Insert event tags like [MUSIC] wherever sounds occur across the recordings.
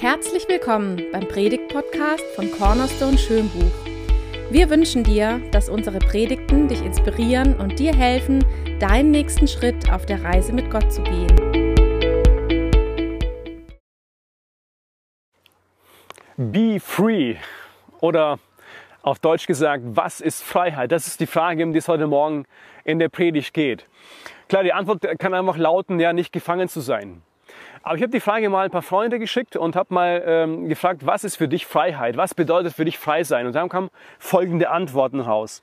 Herzlich willkommen beim Predigt-Podcast von Cornerstone Schönbuch. Wir wünschen dir, dass unsere Predigten dich inspirieren und dir helfen, deinen nächsten Schritt auf der Reise mit Gott zu gehen. Be free oder auf Deutsch gesagt, was ist Freiheit? Das ist die Frage, um die es heute Morgen in der Predigt geht. Klar, die Antwort kann einfach lauten, ja, nicht gefangen zu sein. Aber ich habe die Frage mal ein paar Freunde geschickt und habe mal ähm, gefragt, was ist für dich Freiheit? Was bedeutet für dich frei sein? Und dann kamen folgende Antworten raus.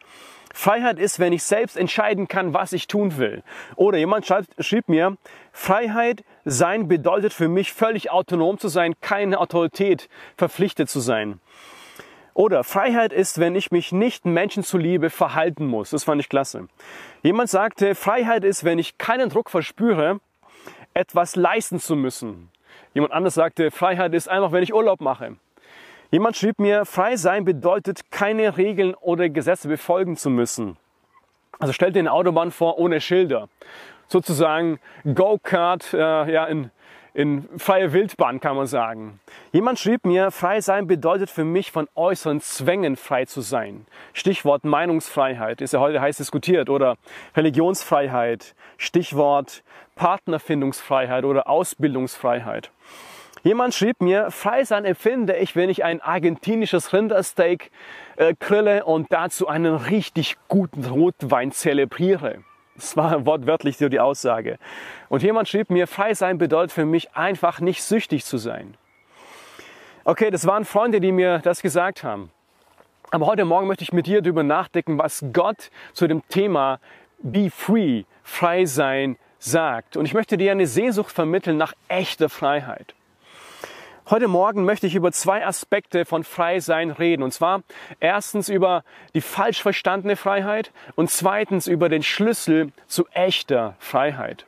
Freiheit ist, wenn ich selbst entscheiden kann, was ich tun will. Oder jemand schreibt, schrieb mir, Freiheit sein bedeutet für mich völlig autonom zu sein, keine Autorität verpflichtet zu sein. Oder Freiheit ist, wenn ich mich nicht Menschen zuliebe verhalten muss. Das fand ich klasse. Jemand sagte, Freiheit ist, wenn ich keinen Druck verspüre, etwas leisten zu müssen. Jemand anderes sagte, Freiheit ist einfach, wenn ich Urlaub mache. Jemand schrieb mir, frei sein bedeutet, keine Regeln oder Gesetze befolgen zu müssen. Also stellt dir eine Autobahn vor ohne Schilder. Sozusagen Go-Kart äh, ja, in, in freie Wildbahn kann man sagen. Jemand schrieb mir, frei sein bedeutet für mich von äußeren Zwängen frei zu sein. Stichwort Meinungsfreiheit ist ja heute heiß diskutiert oder Religionsfreiheit. Stichwort Partnerfindungsfreiheit oder Ausbildungsfreiheit. Jemand schrieb mir, frei sein empfinde ich, wenn ich ein argentinisches Rindersteak äh, grille und dazu einen richtig guten Rotwein zelebriere. Das war wortwörtlich so die Aussage. Und jemand schrieb mir, frei sein bedeutet für mich einfach nicht süchtig zu sein. Okay, das waren Freunde, die mir das gesagt haben. Aber heute Morgen möchte ich mit dir darüber nachdenken, was Gott zu dem Thema Be Free, frei sein, sagt. Und ich möchte dir eine Sehnsucht vermitteln nach echter Freiheit. Heute Morgen möchte ich über zwei Aspekte von Freisein reden. Und zwar erstens über die falsch verstandene Freiheit und zweitens über den Schlüssel zu echter Freiheit.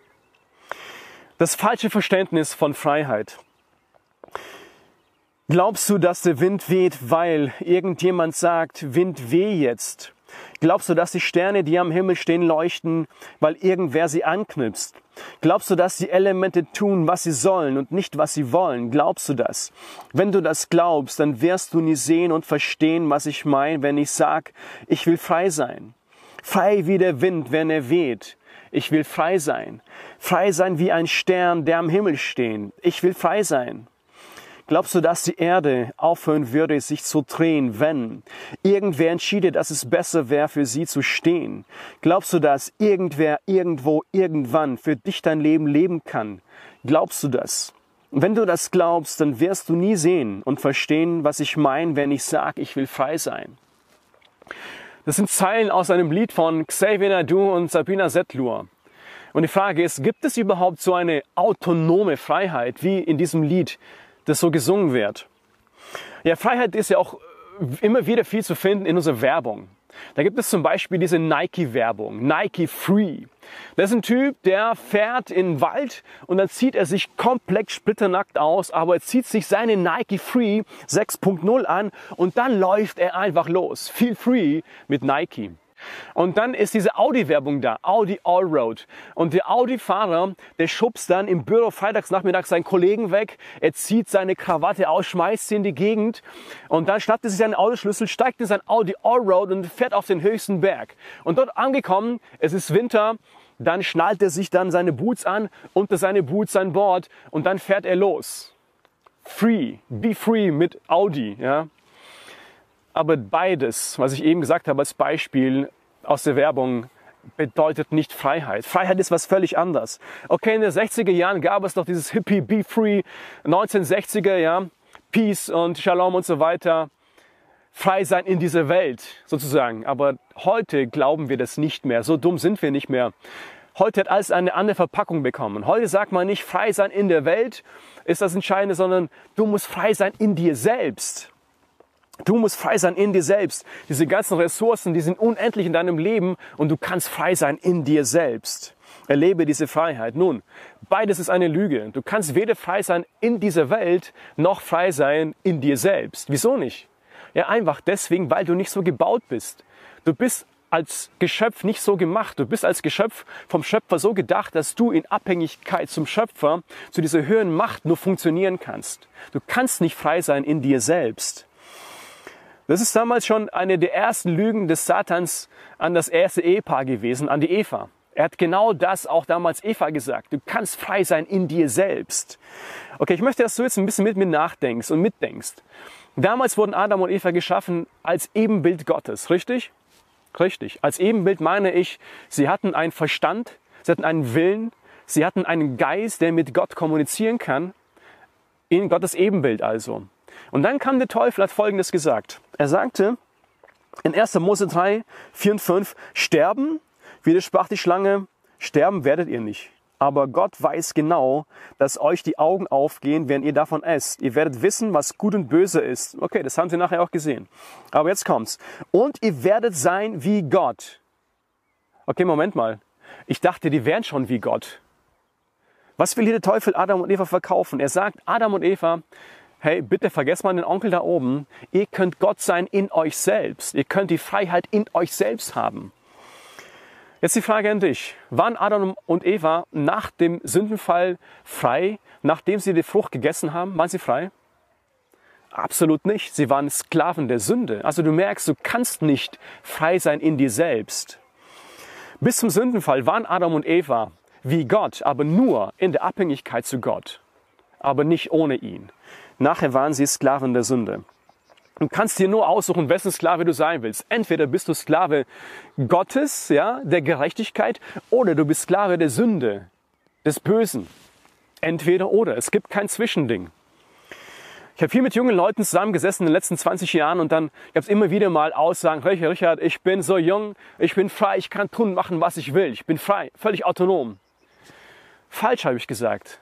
Das falsche Verständnis von Freiheit. Glaubst du, dass der Wind weht, weil irgendjemand sagt, Wind weh jetzt? Glaubst du, dass die Sterne, die am Himmel stehen, leuchten, weil irgendwer sie anknipst? Glaubst du, dass die Elemente tun, was sie sollen und nicht, was sie wollen? Glaubst du das? Wenn du das glaubst, dann wirst du nie sehen und verstehen, was ich meine, wenn ich sag, ich will frei sein. Frei wie der Wind, wenn er weht. Ich will frei sein. Frei sein wie ein Stern, der am Himmel steht. Ich will frei sein. Glaubst du, dass die Erde aufhören würde, sich zu drehen, wenn irgendwer entschiede, dass es besser wäre, für sie zu stehen? Glaubst du, dass irgendwer irgendwo irgendwann für dich dein Leben leben kann? Glaubst du das? wenn du das glaubst, dann wirst du nie sehen und verstehen, was ich meine, wenn ich sage, ich will frei sein. Das sind Zeilen aus einem Lied von Xavier Nadu und Sabina Settlur. Und die Frage ist, gibt es überhaupt so eine autonome Freiheit wie in diesem Lied, das so gesungen wird. Ja, Freiheit ist ja auch immer wieder viel zu finden in unserer Werbung. Da gibt es zum Beispiel diese Nike-Werbung, Nike Free. Das ist ein Typ, der fährt in den Wald und dann zieht er sich komplett splitternackt aus, aber er zieht sich seine Nike Free 6.0 an und dann läuft er einfach los. Feel free mit Nike. Und dann ist diese Audi-Werbung da, Audi Allroad. Und der Audi-Fahrer, der schubst dann im Büro freitags nachmittags seinen Kollegen weg, er zieht seine Krawatte aus, schmeißt sie in die Gegend und dann schnappt er sich seinen Autoschlüssel, steigt in sein Audi Allroad und fährt auf den höchsten Berg. Und dort angekommen, es ist Winter, dann schnallt er sich dann seine Boots an, unter seine Boots sein Board und dann fährt er los. Free, be free mit Audi, ja. Aber beides, was ich eben gesagt habe als Beispiel aus der Werbung, bedeutet nicht Freiheit. Freiheit ist was völlig anderes. Okay, in den 60er Jahren gab es doch dieses Hippie Be Free, 1960er, ja, Peace und Shalom und so weiter. Frei sein in dieser Welt sozusagen. Aber heute glauben wir das nicht mehr. So dumm sind wir nicht mehr. Heute hat alles eine andere Verpackung bekommen. Heute sagt man nicht frei sein in der Welt ist das Entscheidende, sondern du musst frei sein in dir selbst. Du musst frei sein in dir selbst. Diese ganzen Ressourcen, die sind unendlich in deinem Leben und du kannst frei sein in dir selbst. Erlebe diese Freiheit. Nun, beides ist eine Lüge. Du kannst weder frei sein in dieser Welt noch frei sein in dir selbst. Wieso nicht? Ja, einfach deswegen, weil du nicht so gebaut bist. Du bist als Geschöpf nicht so gemacht. Du bist als Geschöpf vom Schöpfer so gedacht, dass du in Abhängigkeit zum Schöpfer, zu dieser höheren Macht nur funktionieren kannst. Du kannst nicht frei sein in dir selbst. Das ist damals schon eine der ersten Lügen des Satans an das erste Ehepaar gewesen, an die Eva. Er hat genau das auch damals Eva gesagt. Du kannst frei sein in dir selbst. Okay, ich möchte, dass du jetzt ein bisschen mit mir nachdenkst und mitdenkst. Damals wurden Adam und Eva geschaffen als Ebenbild Gottes, richtig? Richtig. Als Ebenbild meine ich, sie hatten einen Verstand, sie hatten einen Willen, sie hatten einen Geist, der mit Gott kommunizieren kann. In Gottes Ebenbild also. Und dann kam der Teufel, hat Folgendes gesagt. Er sagte in 1. Mose 3, 4 und 5, sterben, widersprach die Schlange, sterben werdet ihr nicht. Aber Gott weiß genau, dass euch die Augen aufgehen, wenn ihr davon esst. Ihr werdet wissen, was gut und böse ist. Okay, das haben sie nachher auch gesehen. Aber jetzt kommt's. Und ihr werdet sein wie Gott. Okay, Moment mal. Ich dachte, die wären schon wie Gott. Was will hier der Teufel Adam und Eva verkaufen? Er sagt, Adam und Eva, hey, bitte vergesst mal den Onkel da oben. Ihr könnt Gott sein in euch selbst. Ihr könnt die Freiheit in euch selbst haben. Jetzt die Frage an dich. Waren Adam und Eva nach dem Sündenfall frei, nachdem sie die Frucht gegessen haben? Waren sie frei? Absolut nicht. Sie waren Sklaven der Sünde. Also du merkst, du kannst nicht frei sein in dir selbst. Bis zum Sündenfall waren Adam und Eva wie Gott, aber nur in der Abhängigkeit zu Gott, aber nicht ohne ihn. Nachher waren sie Sklaven der Sünde. Du kannst dir nur aussuchen, wessen Sklave du sein willst. Entweder bist du Sklave Gottes, ja, der Gerechtigkeit, oder du bist Sklave der Sünde, des Bösen. Entweder oder. Es gibt kein Zwischending. Ich habe viel mit jungen Leuten zusammengesessen in den letzten 20 Jahren und dann gab es immer wieder mal Aussagen, Richard, ich bin so jung, ich bin frei, ich kann tun, machen, was ich will. Ich bin frei, völlig autonom. Falsch habe ich gesagt.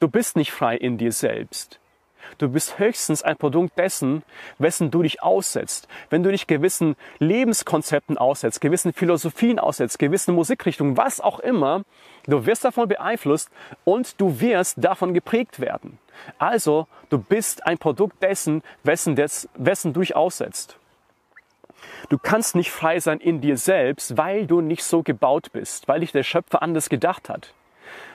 Du bist nicht frei in dir selbst. Du bist höchstens ein Produkt dessen, wessen du dich aussetzt. Wenn du dich gewissen Lebenskonzepten aussetzt, gewissen Philosophien aussetzt, gewissen Musikrichtungen, was auch immer, du wirst davon beeinflusst und du wirst davon geprägt werden. Also, du bist ein Produkt dessen, wessen, des, wessen du dich aussetzt. Du kannst nicht frei sein in dir selbst, weil du nicht so gebaut bist, weil dich der Schöpfer anders gedacht hat.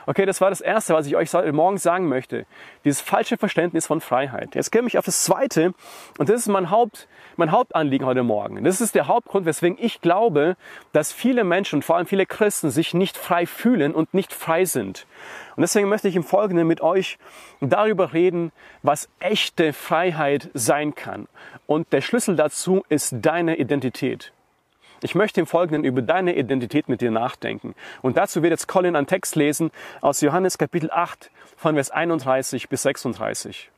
Okay, das war das Erste, was ich euch morgen sagen möchte. Dieses falsche Verständnis von Freiheit. Jetzt komme ich auf das Zweite und das ist mein, Haupt, mein Hauptanliegen heute Morgen. Das ist der Hauptgrund, weswegen ich glaube, dass viele Menschen, vor allem viele Christen, sich nicht frei fühlen und nicht frei sind. Und deswegen möchte ich im Folgenden mit euch darüber reden, was echte Freiheit sein kann. Und der Schlüssel dazu ist deine Identität. Ich möchte im Folgenden über deine Identität mit dir nachdenken. Und dazu wird jetzt Colin einen Text lesen aus Johannes Kapitel 8 von Vers 31 bis 36.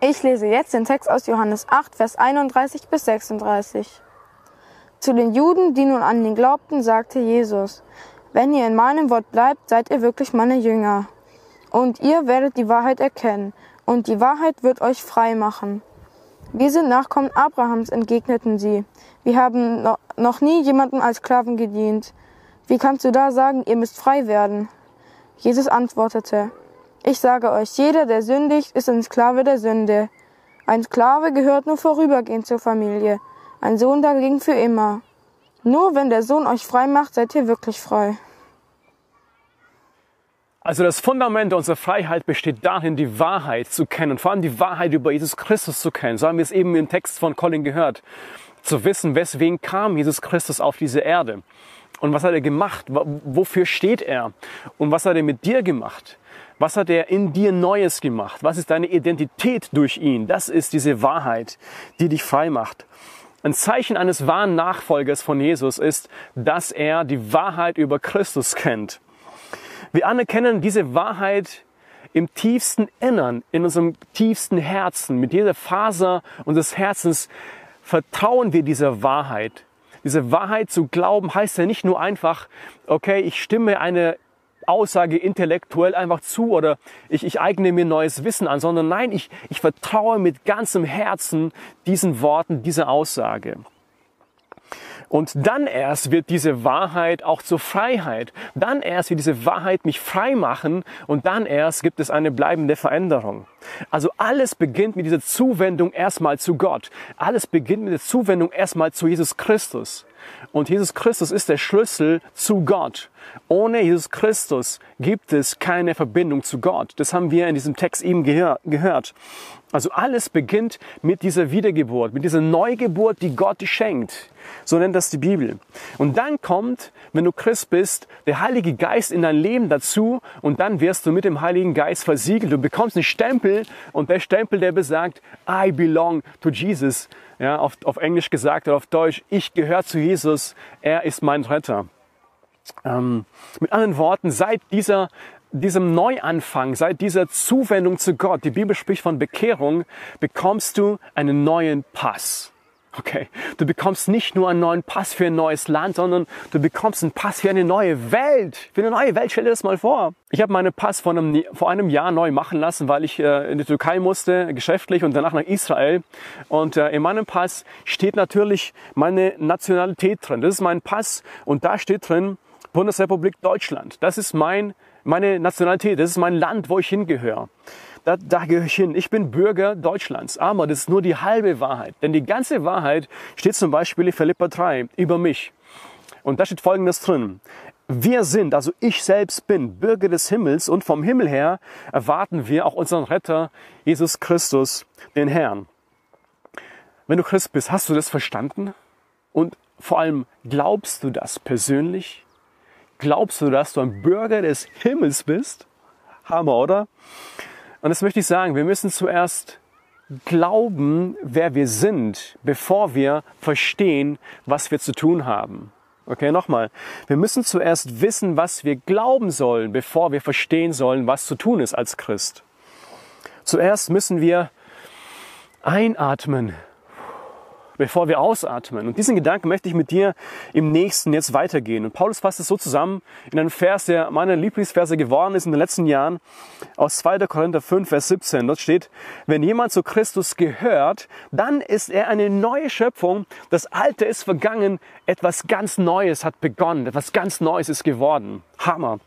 Ich lese jetzt den Text aus Johannes 8, Vers 31 bis 36. Zu den Juden, die nun an ihn glaubten, sagte Jesus, wenn ihr in meinem Wort bleibt, seid ihr wirklich meine Jünger. Und ihr werdet die Wahrheit erkennen, und die Wahrheit wird euch frei machen. Wir sind Nachkommen Abrahams, entgegneten sie. Wir haben noch nie jemandem als Sklaven gedient. Wie kannst du da sagen, ihr müsst frei werden? Jesus antwortete, ich sage euch, jeder, der sündigt, ist ein Sklave der Sünde. Ein Sklave gehört nur vorübergehend zur Familie, ein Sohn dagegen für immer. Nur wenn der Sohn euch frei macht, seid ihr wirklich frei. Also das Fundament unserer Freiheit besteht darin, die Wahrheit zu kennen, vor allem die Wahrheit über Jesus Christus zu kennen. So haben wir es eben im Text von Colin gehört. Zu wissen, weswegen kam Jesus Christus auf diese Erde und was hat er gemacht, wofür steht er und was hat er mit dir gemacht. Was hat er in dir Neues gemacht? Was ist deine Identität durch ihn? Das ist diese Wahrheit, die dich frei macht. Ein Zeichen eines wahren Nachfolgers von Jesus ist, dass er die Wahrheit über Christus kennt. Wir anerkennen diese Wahrheit im tiefsten Innern, in unserem tiefsten Herzen. Mit jeder Faser unseres Herzens vertrauen wir dieser Wahrheit. Diese Wahrheit zu glauben heißt ja nicht nur einfach, okay, ich stimme eine Aussage intellektuell einfach zu oder ich, ich eigne mir neues Wissen an, sondern nein, ich, ich vertraue mit ganzem Herzen diesen Worten, dieser Aussage. Und dann erst wird diese Wahrheit auch zur Freiheit. Dann erst wird diese Wahrheit mich frei machen und dann erst gibt es eine bleibende Veränderung. Also alles beginnt mit dieser Zuwendung erstmal zu Gott. Alles beginnt mit der Zuwendung erstmal zu Jesus Christus. Und Jesus Christus ist der Schlüssel zu Gott. Ohne Jesus Christus gibt es keine Verbindung zu Gott. Das haben wir in diesem Text eben gehört. Also alles beginnt mit dieser Wiedergeburt, mit dieser Neugeburt, die Gott schenkt. So nennt das die Bibel. Und dann kommt, wenn du Christ bist, der Heilige Geist in dein Leben dazu und dann wirst du mit dem Heiligen Geist versiegelt. Du bekommst einen Stempel und der Stempel, der besagt, I belong to Jesus. Ja, auf, auf Englisch gesagt oder auf Deutsch, ich gehöre zu Jesus, er ist mein Retter. Ähm, mit anderen Worten, seit dieser diesem Neuanfang, seit dieser Zuwendung zu Gott, die Bibel spricht von Bekehrung, bekommst du einen neuen Pass. Okay, du bekommst nicht nur einen neuen Pass für ein neues Land, sondern du bekommst einen Pass für eine neue Welt. Für eine neue Welt, stell dir das mal vor. Ich habe meinen Pass vor einem, vor einem Jahr neu machen lassen, weil ich äh, in die Türkei musste, geschäftlich und danach nach Israel. Und äh, in meinem Pass steht natürlich meine Nationalität drin. Das ist mein Pass und da steht drin Bundesrepublik Deutschland. Das ist mein meine Nationalität, das ist mein Land, wo ich hingehöre. Da, da gehöre ich hin. Ich bin Bürger Deutschlands. Aber das ist nur die halbe Wahrheit. Denn die ganze Wahrheit steht zum Beispiel in Philippa 3 über mich. Und da steht Folgendes drin. Wir sind, also ich selbst bin Bürger des Himmels und vom Himmel her erwarten wir auch unseren Retter, Jesus Christus, den Herrn. Wenn du Christ bist, hast du das verstanden? Und vor allem glaubst du das persönlich? Glaubst du, dass du ein Bürger des Himmels bist? Hammer, oder? Und das möchte ich sagen, wir müssen zuerst glauben, wer wir sind, bevor wir verstehen, was wir zu tun haben. Okay, nochmal. Wir müssen zuerst wissen, was wir glauben sollen, bevor wir verstehen sollen, was zu tun ist als Christ. Zuerst müssen wir einatmen bevor wir ausatmen. Und diesen Gedanken möchte ich mit dir im nächsten jetzt weitergehen. Und Paulus fasst es so zusammen in einem Vers, der meine Lieblingsverse geworden ist in den letzten Jahren, aus 2. Korinther 5, Vers 17. Dort steht, wenn jemand zu Christus gehört, dann ist er eine neue Schöpfung. Das Alte ist vergangen, etwas ganz Neues hat begonnen, etwas ganz Neues ist geworden. Hammer.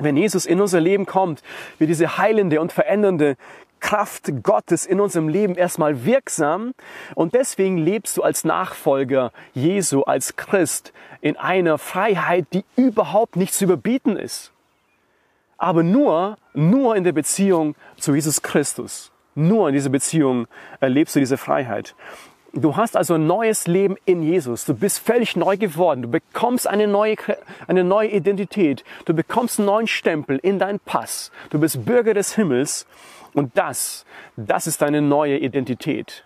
Wenn Jesus in unser Leben kommt, wird diese heilende und verändernde Kraft Gottes in unserem Leben erstmal wirksam und deswegen lebst du als Nachfolger Jesu, als Christ in einer Freiheit, die überhaupt nicht zu überbieten ist. Aber nur, nur in der Beziehung zu Jesus Christus. Nur in dieser Beziehung erlebst du diese Freiheit. Du hast also ein neues Leben in Jesus. Du bist völlig neu geworden. Du bekommst eine neue, eine neue Identität. Du bekommst einen neuen Stempel in deinen Pass. Du bist Bürger des Himmels und das, das ist deine neue Identität.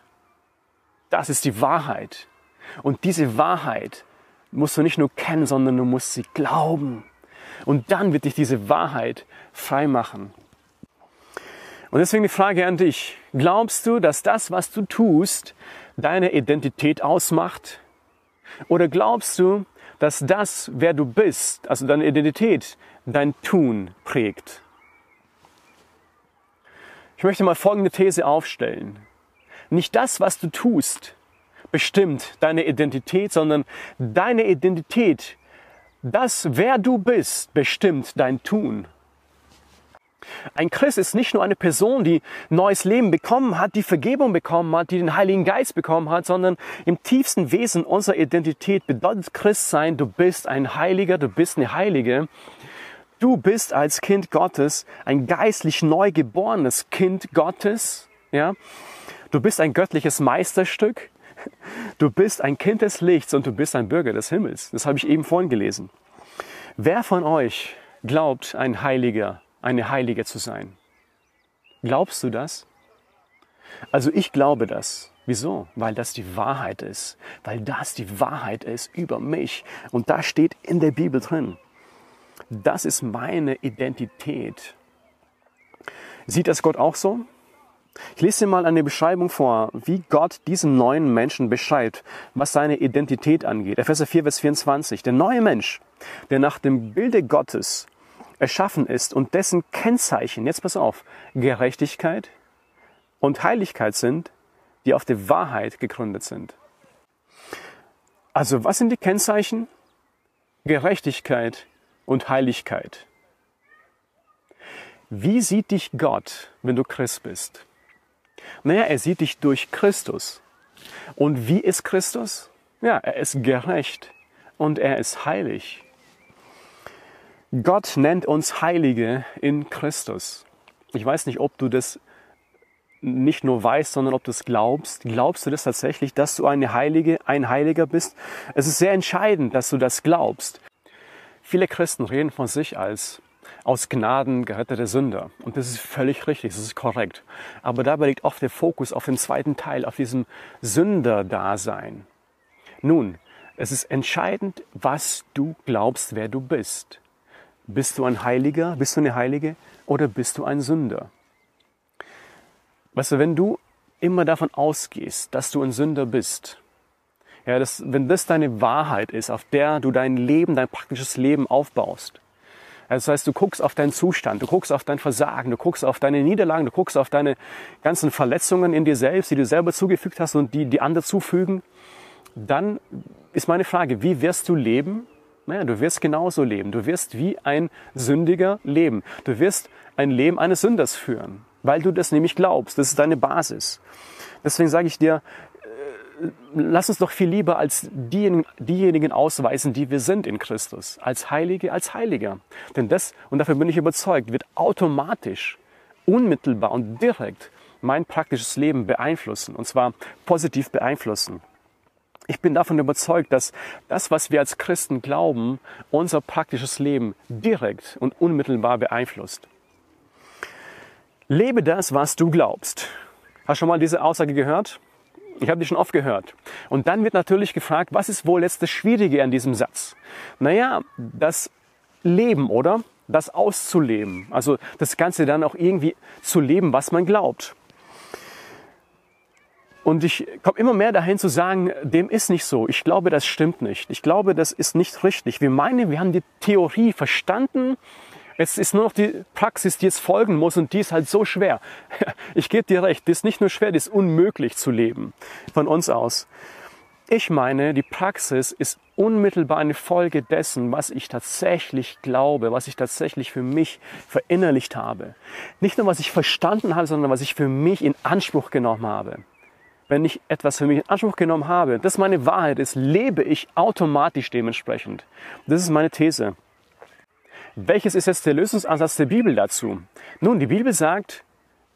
Das ist die Wahrheit. Und diese Wahrheit musst du nicht nur kennen, sondern du musst sie glauben. Und dann wird dich diese Wahrheit frei machen. Und deswegen die Frage an dich. Glaubst du, dass das, was du tust, deine Identität ausmacht? Oder glaubst du, dass das, wer du bist, also deine Identität, dein Tun prägt? Ich möchte mal folgende These aufstellen. Nicht das, was du tust, bestimmt deine Identität, sondern deine Identität, das, wer du bist, bestimmt dein Tun. Ein Christ ist nicht nur eine Person, die neues Leben bekommen hat, die Vergebung bekommen hat, die den Heiligen Geist bekommen hat, sondern im tiefsten Wesen unserer Identität bedeutet Christ sein, du bist ein Heiliger, du bist eine Heilige, Du bist als Kind Gottes ein geistlich neu geborenes Kind Gottes. Ja? Du bist ein göttliches Meisterstück. Du bist ein Kind des Lichts und du bist ein Bürger des Himmels. Das habe ich eben vorhin gelesen. Wer von euch glaubt, ein Heiliger, eine Heilige zu sein? Glaubst du das? Also ich glaube das. Wieso? Weil das die Wahrheit ist. Weil das die Wahrheit ist über mich. Und da steht in der Bibel drin. Das ist meine Identität. Sieht das Gott auch so? Ich lese dir mal eine Beschreibung vor, wie Gott diesen neuen Menschen beschreibt, was seine Identität angeht. Epheser 4, Vers 24. Der neue Mensch, der nach dem Bilde Gottes erschaffen ist und dessen Kennzeichen, jetzt pass auf, Gerechtigkeit und Heiligkeit sind, die auf der Wahrheit gegründet sind. Also was sind die Kennzeichen? Gerechtigkeit und Heiligkeit. Wie sieht dich Gott, wenn du Christ bist? Naja, er sieht dich durch Christus. Und wie ist Christus? Ja, er ist gerecht und er ist heilig. Gott nennt uns Heilige in Christus. Ich weiß nicht, ob du das nicht nur weißt, sondern ob du es glaubst. Glaubst du das tatsächlich, dass du eine Heilige, ein Heiliger bist? Es ist sehr entscheidend, dass du das glaubst. Viele Christen reden von sich als aus Gnaden gerettete Sünder. Und das ist völlig richtig, das ist korrekt. Aber dabei liegt oft der Fokus auf dem zweiten Teil, auf diesem Sünderdasein. Nun, es ist entscheidend, was du glaubst, wer du bist. Bist du ein Heiliger, bist du eine Heilige oder bist du ein Sünder? Weißt du, wenn du immer davon ausgehst, dass du ein Sünder bist, ja, das, wenn das deine Wahrheit ist, auf der du dein Leben, dein praktisches Leben aufbaust, das heißt, du guckst auf deinen Zustand, du guckst auf dein Versagen, du guckst auf deine Niederlagen, du guckst auf deine ganzen Verletzungen in dir selbst, die du selber zugefügt hast und die die andere zufügen, dann ist meine Frage, wie wirst du leben? Naja, du wirst genauso leben. Du wirst wie ein Sündiger leben. Du wirst ein Leben eines Sünders führen weil du das nämlich glaubst. Das ist deine Basis. Deswegen sage ich dir, lass uns doch viel lieber als diejenigen, diejenigen ausweisen, die wir sind in Christus, als Heilige, als Heiliger. Denn das, und dafür bin ich überzeugt, wird automatisch, unmittelbar und direkt mein praktisches Leben beeinflussen, und zwar positiv beeinflussen. Ich bin davon überzeugt, dass das, was wir als Christen glauben, unser praktisches Leben direkt und unmittelbar beeinflusst. Lebe das, was du glaubst. Hast du schon mal diese Aussage gehört? Ich habe die schon oft gehört. Und dann wird natürlich gefragt, was ist wohl jetzt das Schwierige an diesem Satz? Naja, das Leben, oder? Das auszuleben. Also das Ganze dann auch irgendwie zu leben, was man glaubt. Und ich komme immer mehr dahin zu sagen, dem ist nicht so. Ich glaube, das stimmt nicht. Ich glaube, das ist nicht richtig. Wir meinen, wir haben die Theorie verstanden es ist nur noch die Praxis, die jetzt folgen muss und die ist halt so schwer. [LAUGHS] Ich gebe dir recht, die ist nicht nur schwer, die ist unmöglich zu leben von uns aus. Ich meine, die Praxis ist unmittelbar eine Folge dessen, was ich tatsächlich glaube, was ich tatsächlich für mich verinnerlicht habe. Nicht nur, was ich verstanden habe, sondern was ich für mich in Anspruch genommen habe. Wenn ich etwas für mich in Anspruch genommen habe, das meine Wahrheit ist, lebe ich automatisch dementsprechend. Das ist meine These. Welches ist jetzt der Lösungsansatz der Bibel dazu? Nun, die Bibel sagt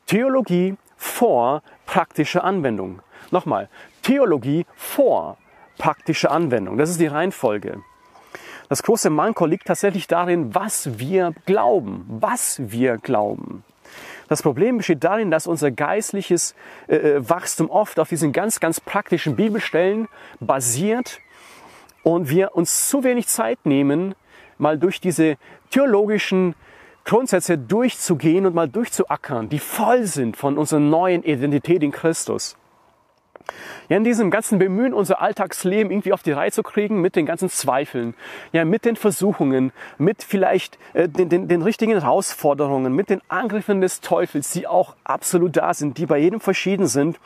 Theologie vor praktische Anwendung. Nochmal, Theologie vor praktische Anwendung. Das ist die Reihenfolge. Das große Manko liegt tatsächlich darin, was wir glauben, was wir glauben. Das Problem besteht darin, dass unser geistliches äh, äh Wachstum oft auf diesen ganz, ganz praktischen Bibelstellen basiert und wir uns zu wenig Zeit nehmen, mal durch diese theologischen Grundsätze durchzugehen und mal durchzuackern, die voll sind von unserer neuen Identität in Christus. Ja, in diesem ganzen Bemühen, unser Alltagsleben irgendwie auf die Reihe zu kriegen, mit den ganzen Zweifeln, ja, mit den Versuchungen, mit vielleicht äh, den, den, den richtigen Herausforderungen, mit den Angriffen des Teufels, die auch absolut da sind, die bei jedem verschieden sind,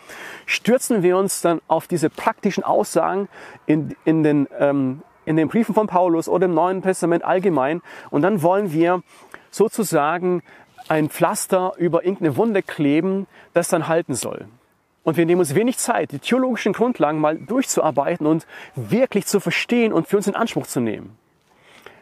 stürzen wir uns dann auf diese praktischen Aussagen in, in den ähm, in den Briefen von Paulus oder im Neuen Testament allgemein. Und dann wollen wir sozusagen ein Pflaster über irgendeine Wunde kleben, das dann halten soll. Und wir nehmen uns wenig Zeit, die theologischen Grundlagen mal durchzuarbeiten und wirklich zu verstehen und für uns in Anspruch zu nehmen.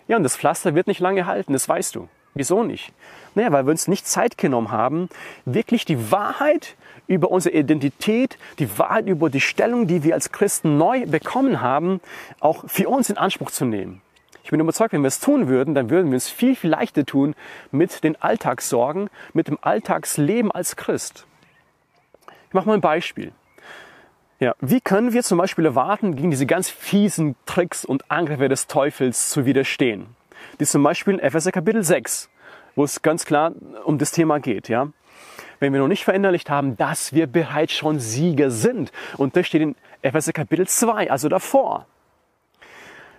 Ja, und das Pflaster wird nicht lange halten, das weißt du. Wieso nicht? Naja, weil wir uns nicht Zeit genommen haben, wirklich die Wahrheit über unsere Identität, die Wahrheit über die Stellung, die wir als Christen neu bekommen haben, auch für uns in Anspruch zu nehmen. Ich bin überzeugt, wenn wir es tun würden, dann würden wir es viel, viel leichter tun mit den Alltagssorgen, mit dem Alltagsleben als Christ. Ich mache mal ein Beispiel. Ja, wie können wir zum Beispiel erwarten, gegen diese ganz fiesen Tricks und Angriffe des Teufels zu widerstehen? Die zum Beispiel in Epheser Kapitel 6, wo es ganz klar um das Thema geht. Ja? Wenn wir noch nicht verinnerlicht haben, dass wir bereits schon Sieger sind. Und das steht in Epheser Kapitel 2, also davor.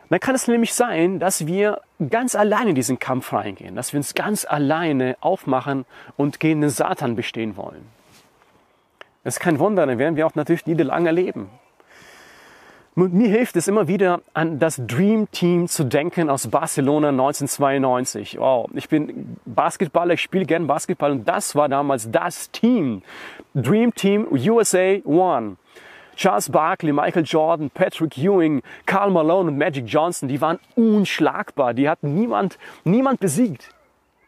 Dann kann es nämlich sein, dass wir ganz alleine in diesen Kampf reingehen, dass wir uns ganz alleine aufmachen und gegen den Satan bestehen wollen. Das ist kein Wunder, dann werden wir auch natürlich Niederlagen erleben. Mir hilft es immer wieder an das Dream Team zu denken aus Barcelona 1992. Wow, ich bin Basketballer, ich spiele gern Basketball und das war damals das Team. Dream Team USA One. Charles Barkley, Michael Jordan, Patrick Ewing, Karl Malone und Magic Johnson, die waren unschlagbar. Die hatten niemand, niemand besiegt.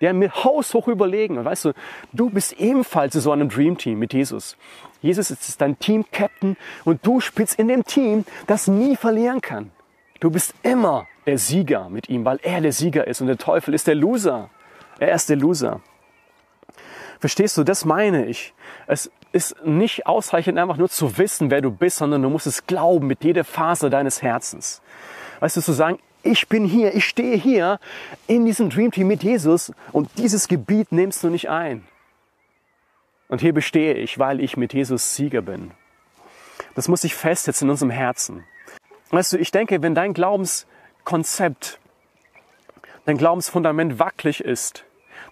Haben mir haushoch überlegen. Und weißt du, du bist ebenfalls in so einem Dream Team mit Jesus. Jesus ist dein Team-Captain und du spielst in dem Team, das nie verlieren kann. Du bist immer der Sieger mit ihm, weil er der Sieger ist und der Teufel ist der Loser. Er ist der Loser. Verstehst du, das meine ich. Es ist nicht ausreichend, einfach nur zu wissen, wer du bist, sondern du musst es glauben mit jeder Phase deines Herzens. Weißt du, zu sagen, ich bin hier, ich stehe hier in diesem Dream Team mit Jesus und dieses Gebiet nimmst du nicht ein. Und hier bestehe ich, weil ich mit Jesus Sieger bin. Das muss sich festsetzen in unserem Herzen. Weißt du, ich denke, wenn dein Glaubenskonzept, dein Glaubensfundament wackelig ist,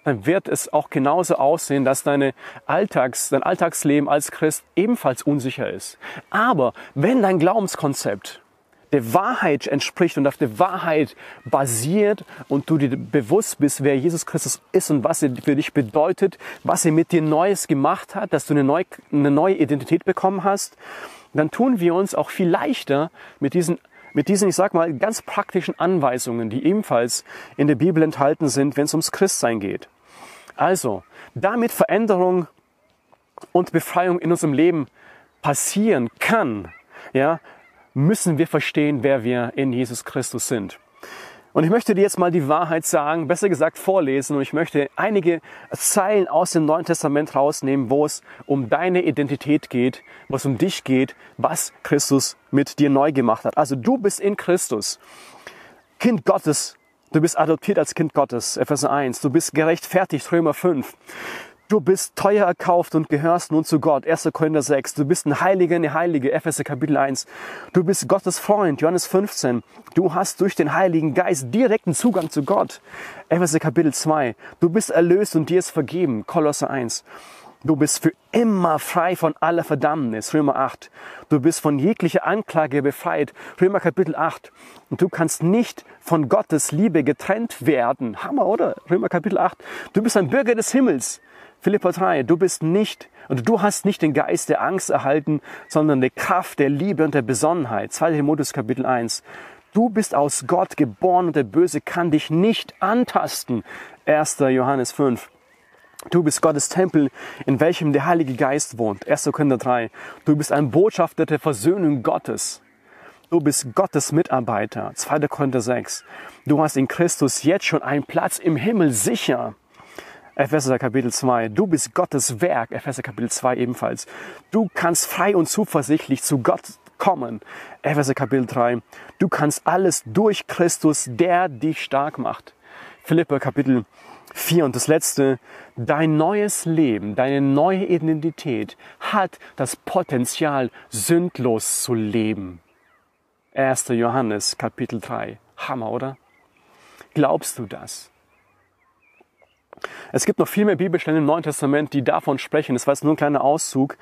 dann wird es auch genauso aussehen, dass deine Alltags, dein Alltagsleben als Christ ebenfalls unsicher ist. Aber wenn dein Glaubenskonzept der Wahrheit entspricht und auf der Wahrheit basiert und du dir bewusst bist, wer Jesus Christus ist und was er für dich bedeutet, was er mit dir Neues gemacht hat, dass du eine neue, eine neue Identität bekommen hast, dann tun wir uns auch viel leichter mit diesen mit diesen, ich sag mal, ganz praktischen Anweisungen, die ebenfalls in der Bibel enthalten sind, wenn es ums Christsein geht. Also, damit Veränderung und Befreiung in unserem Leben passieren kann, ja, müssen wir verstehen, wer wir in Jesus Christus sind. Und ich möchte dir jetzt mal die Wahrheit sagen, besser gesagt vorlesen, und ich möchte einige Zeilen aus dem Neuen Testament rausnehmen, wo es um deine Identität geht, wo es um dich geht, was Christus mit dir neu gemacht hat. Also du bist in Christus, Kind Gottes, du bist adoptiert als Kind Gottes, Epheser 1, du bist gerechtfertigt, Römer 5. Du bist teuer erkauft und gehörst nun zu Gott. 1. Korinther 6. Du bist ein Heiliger, eine Heilige. Epheser Kapitel 1. Du bist Gottes Freund. Johannes 15. Du hast durch den Heiligen Geist direkten Zugang zu Gott. Epheser Kapitel 2. Du bist erlöst und dir ist vergeben. Kolosse 1. Du bist für immer frei von aller Verdammnis. Römer 8. Du bist von jeglicher Anklage befreit. Römer Kapitel 8. Und du kannst nicht von Gottes Liebe getrennt werden. Hammer, oder? Römer Kapitel 8. Du bist ein Bürger des Himmels. Philippa 3, du bist nicht, und du hast nicht den Geist der Angst erhalten, sondern die Kraft der Liebe und der Besonnenheit. 2. Timotheus Kapitel 1. Du bist aus Gott geboren und der Böse kann dich nicht antasten. 1. Johannes 5. Du bist Gottes Tempel, in welchem der Heilige Geist wohnt. 1. Korinther 3. Du bist ein Botschafter der Versöhnung Gottes. Du bist Gottes Mitarbeiter. 2. Korinther 6. Du hast in Christus jetzt schon einen Platz im Himmel sicher. Epheser Kapitel 2. Du bist Gottes Werk. Epheser Kapitel 2 ebenfalls. Du kannst frei und zuversichtlich zu Gott kommen. Epheser Kapitel 3. Du kannst alles durch Christus, der dich stark macht. Philippa Kapitel 4 und das letzte. Dein neues Leben, deine neue Identität hat das Potenzial, sündlos zu leben. 1. Johannes Kapitel 3. Hammer, oder? Glaubst du das? Es gibt noch viel mehr Bibelstellen im Neuen Testament, die davon sprechen. Das war jetzt nur ein kleiner Auszug.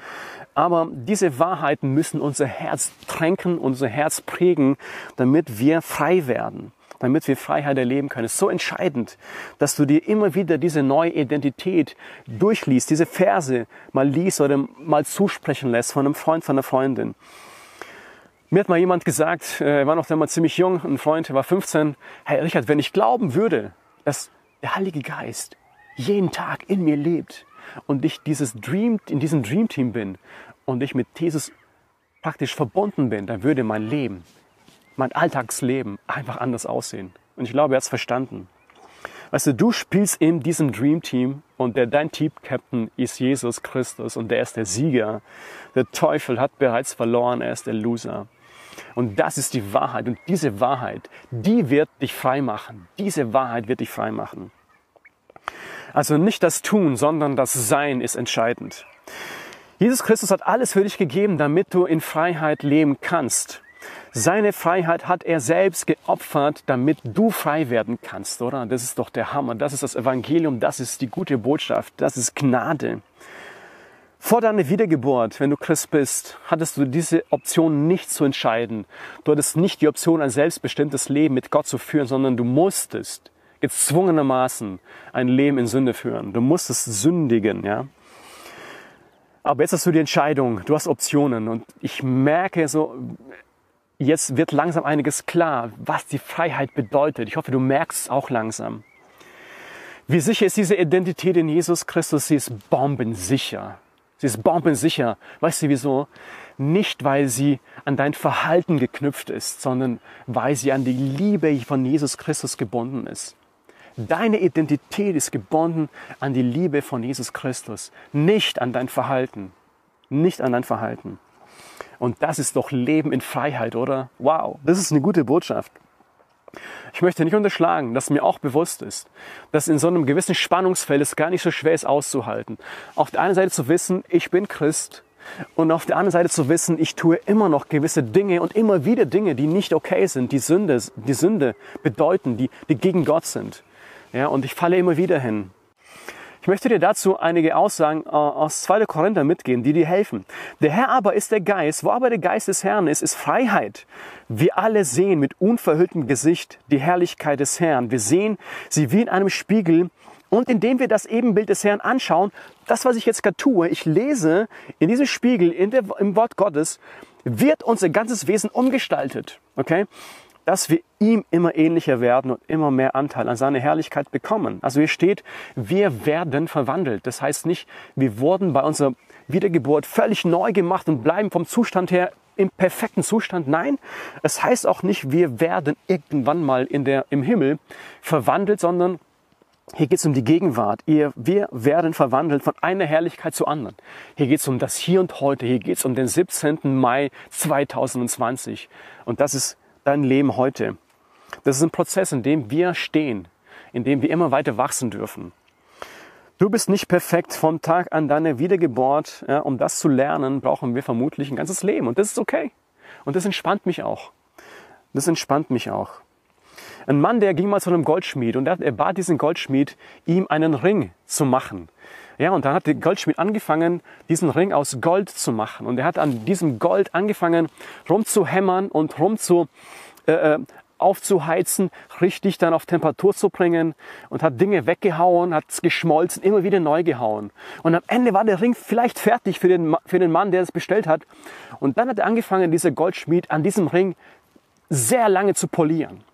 Aber diese Wahrheiten müssen unser Herz tränken, unser Herz prägen, damit wir frei werden, damit wir Freiheit erleben können. Es ist so entscheidend, dass du dir immer wieder diese neue Identität durchliest, diese Verse mal liest oder mal zusprechen lässt von einem Freund, von einer Freundin. Mir hat mal jemand gesagt, äh, er war noch damals ziemlich jung, ein Freund, er war 15, hey Richard, wenn ich glauben würde, dass der Heilige Geist jeden Tag in mir lebt und ich dieses Dream, in diesem Dream Team bin und ich mit Jesus praktisch verbunden bin, dann würde mein Leben, mein Alltagsleben einfach anders aussehen. Und ich glaube, er hat es verstanden. Weißt du, du spielst in diesem Dream Team und der, dein Team Captain ist Jesus Christus und der ist der Sieger. Der Teufel hat bereits verloren, er ist der Loser. Und das ist die Wahrheit. Und diese Wahrheit, die wird dich frei machen. Diese Wahrheit wird dich frei machen. Also nicht das Tun, sondern das Sein ist entscheidend. Jesus Christus hat alles für dich gegeben, damit du in Freiheit leben kannst. Seine Freiheit hat er selbst geopfert, damit du frei werden kannst, oder? Das ist doch der Hammer. Das ist das Evangelium. Das ist die gute Botschaft. Das ist Gnade. Vor deiner Wiedergeburt, wenn du Christ bist, hattest du diese Option nicht zu entscheiden. Du hattest nicht die Option, ein selbstbestimmtes Leben mit Gott zu führen, sondern du musstest gezwungenermaßen ein Leben in Sünde führen. Du musstest sündigen, ja. Aber jetzt hast du die Entscheidung, du hast Optionen und ich merke so, jetzt wird langsam einiges klar, was die Freiheit bedeutet. Ich hoffe, du merkst es auch langsam. Wie sicher ist diese Identität in Jesus Christus? Sie ist bombensicher. Sie ist bombensicher. Weißt du wieso? Nicht, weil sie an dein Verhalten geknüpft ist, sondern weil sie an die Liebe von Jesus Christus gebunden ist. Deine Identität ist gebunden an die Liebe von Jesus Christus, nicht an dein Verhalten. Nicht an dein Verhalten. Und das ist doch Leben in Freiheit, oder? Wow, das ist eine gute Botschaft. Ich möchte nicht unterschlagen, dass mir auch bewusst ist, dass in so einem gewissen Spannungsfeld es gar nicht so schwer ist auszuhalten. Auf der einen Seite zu wissen, ich bin Christ und auf der anderen Seite zu wissen, ich tue immer noch gewisse Dinge und immer wieder Dinge, die nicht okay sind, die Sünde, die Sünde bedeuten, die, die gegen Gott sind. Ja, und ich falle immer wieder hin. Ich möchte dir dazu einige Aussagen äh, aus 2. Korinther mitgeben, die dir helfen. Der Herr aber ist der Geist. Wo aber der Geist des Herrn ist, ist Freiheit. Wir alle sehen mit unverhülltem Gesicht die Herrlichkeit des Herrn. Wir sehen sie wie in einem Spiegel. Und indem wir das Ebenbild des Herrn anschauen, das, was ich jetzt gerade tue, ich lese in diesem Spiegel, in der, im Wort Gottes, wird unser ganzes Wesen umgestaltet. Okay? Dass wir ihm immer ähnlicher werden und immer mehr Anteil an seiner Herrlichkeit bekommen. Also hier steht, wir werden verwandelt. Das heißt nicht, wir wurden bei unserer Wiedergeburt völlig neu gemacht und bleiben vom Zustand her im perfekten Zustand. Nein, es heißt auch nicht, wir werden irgendwann mal in der, im Himmel verwandelt, sondern hier geht es um die Gegenwart. wir werden verwandelt von einer Herrlichkeit zur anderen. Hier geht es um das Hier und Heute. Hier geht es um den 17. Mai 2020. Und das ist dein Leben heute. Das ist ein Prozess, in dem wir stehen, in dem wir immer weiter wachsen dürfen. Du bist nicht perfekt vom Tag an deiner Wiedergeburt. Ja, um das zu lernen, brauchen wir vermutlich ein ganzes Leben. Und das ist okay. Und das entspannt mich auch. Das entspannt mich auch. Ein Mann, der ging mal zu einem Goldschmied und er bat diesen Goldschmied, ihm einen Ring zu machen. Ja, und dann hat der Goldschmied angefangen, diesen Ring aus Gold zu machen. Und er hat an diesem Gold angefangen, rumzuhämmern und rum zu, äh, äh, aufzuheizen, richtig dann auf Temperatur zu bringen und hat Dinge weggehauen, hat es geschmolzen, immer wieder neu gehauen. Und am Ende war der Ring vielleicht fertig für den, für den Mann, der es bestellt hat. Und dann hat er angefangen, dieser Goldschmied an diesem Ring sehr lange zu polieren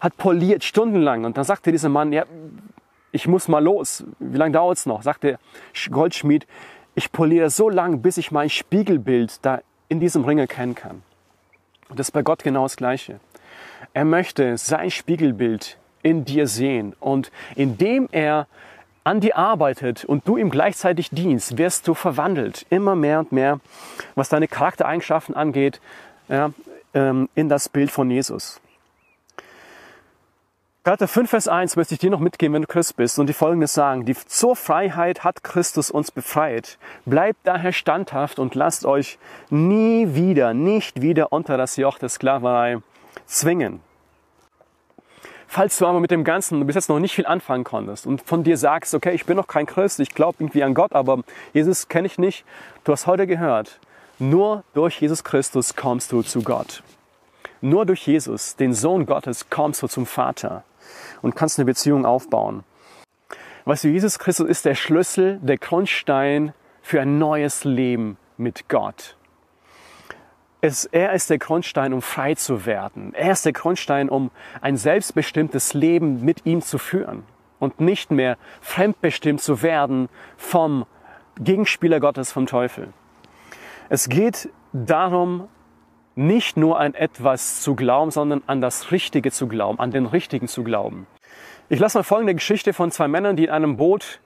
hat poliert stundenlang. Und dann sagte dieser Mann, ja, ich muss mal los. Wie lange dauert es noch? Sagt der Goldschmied, ich poliere so lange, bis ich mein Spiegelbild da in diesem Ring erkennen kann. Und das ist bei Gott genau das Gleiche. Er möchte sein Spiegelbild in dir sehen. Und indem er an dir arbeitet und du ihm gleichzeitig dienst, wirst du verwandelt, immer mehr und mehr, was deine Charaktereigenschaften angeht, ja, ähm, in das Bild von Jesus. Galater 5, Vers 1 möchte ich dir noch mitgeben, wenn du Christ bist und die folgendes sagen. Die, zur Freiheit hat Christus uns befreit. Bleibt daher standhaft und lasst euch nie wieder, nicht wieder unter das Joch der Sklaverei zwingen. Falls du aber mit dem Ganzen bis jetzt noch nicht viel anfangen konntest und von dir sagst, okay, ich bin noch kein Christ, ich glaube irgendwie an Gott, aber Jesus kenne ich nicht, du hast heute gehört, nur durch Jesus Christus kommst du zu Gott. Nur durch Jesus, den Sohn Gottes, kommst du zum Vater und kannst eine Beziehung aufbauen. Weißt du, Jesus Christus ist der Schlüssel, der Grundstein für ein neues Leben mit Gott. Es, er ist der Grundstein, um frei zu werden. Er ist der Grundstein, um ein selbstbestimmtes Leben mit ihm zu führen und nicht mehr fremdbestimmt zu werden vom Gegenspieler Gottes, vom Teufel. Es geht darum, nicht nur an etwas zu glauben, sondern an das Richtige zu glauben, an den Richtigen zu glauben. Ich lasse mal folgende Geschichte von zwei Männern, die in einem Boot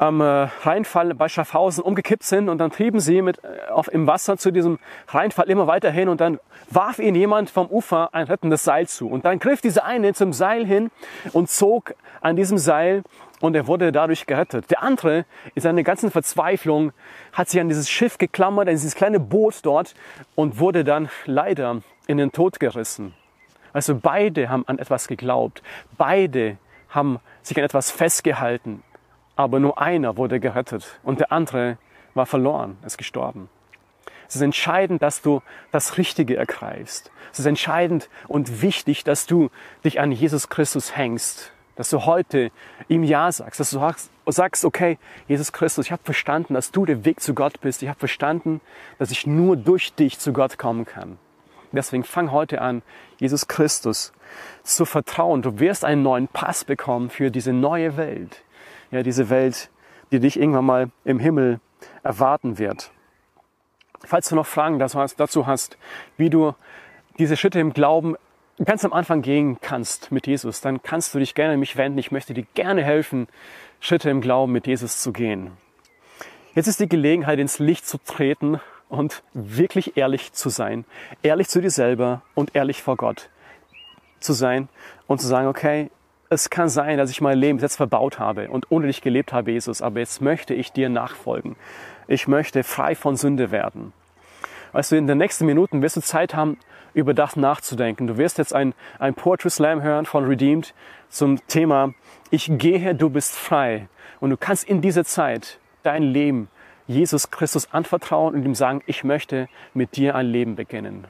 am äh, Rheinfall bei Schaffhausen umgekippt sind und dann trieben sie mit, äh, auf, im Wasser zu diesem Rheinfall immer weiter hin und dann warf ihnen jemand vom Ufer ein rettendes Seil zu. Und dann griff dieser eine zum Seil hin und zog an diesem Seil und er wurde dadurch gerettet. Der andere, in seiner ganzen Verzweiflung, hat sich an dieses Schiff geklammert, an dieses kleine Boot dort und wurde dann leider in den Tod gerissen. Also beide haben an etwas geglaubt. Beide haben sich an etwas festgehalten. Aber nur einer wurde gerettet und der andere war verloren, ist gestorben. Es ist entscheidend, dass du das Richtige ergreifst. Es ist entscheidend und wichtig, dass du dich an Jesus Christus hängst Dass du heute ihm Ja sagst, dass du sagst, okay, Jesus Christus, ich habe verstanden, dass du der Weg zu Gott bist. Ich habe verstanden, dass ich nur durch dich zu Gott kommen kann. Deswegen fang heute an, Jesus Christus zu vertrauen. Du wirst einen neuen Pass bekommen für diese neue Welt. Ja, diese Welt, die dich irgendwann mal im Himmel erwarten wird. Falls du noch Fragen dazu hast, wie du diese Schritte im Glauben ganz am Anfang gehen kannst mit Jesus, dann kannst du dich gerne an mich wenden. Ich möchte dir gerne helfen, Schritte im Glauben mit Jesus zu gehen. Jetzt ist die Gelegenheit, ins Licht zu treten und wirklich ehrlich zu sein. Ehrlich zu dir selber und ehrlich vor Gott zu sein und zu sagen, okay, es kann sein, dass ich mein Leben jetzt verbaut habe und ohne dich gelebt habe, Jesus, aber jetzt möchte ich dir nachfolgen. Ich möchte frei von Sünde werden. Weißt du, in den nächsten Minuten wirst du Zeit haben, über das nachzudenken. Du wirst jetzt ein, ein Poetry Slam hören von Redeemed zum Thema Ich gehe, du bist frei. Und du kannst in dieser Zeit dein Leben Jesus Christus anvertrauen und ihm sagen, ich möchte mit dir ein Leben beginnen.